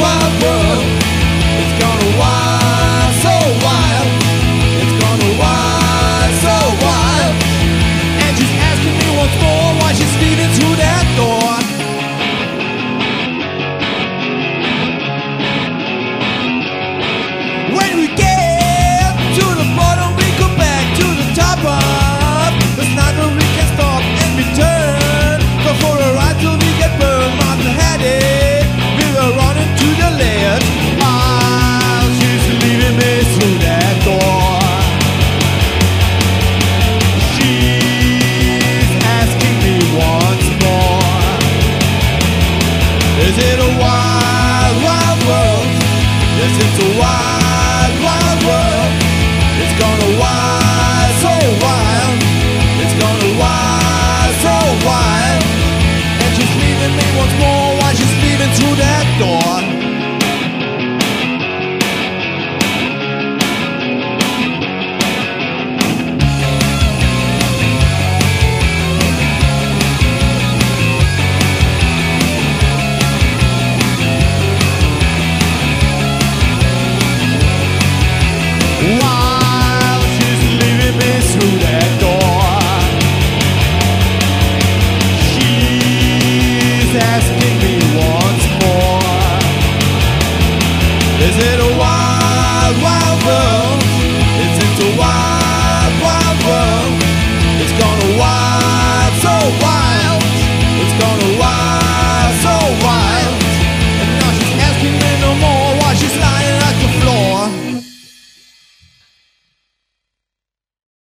wide world, it's gonna wild, so wild. Is it a wild, wild world? Yes, it's a wild, wild world. It's gonna wild.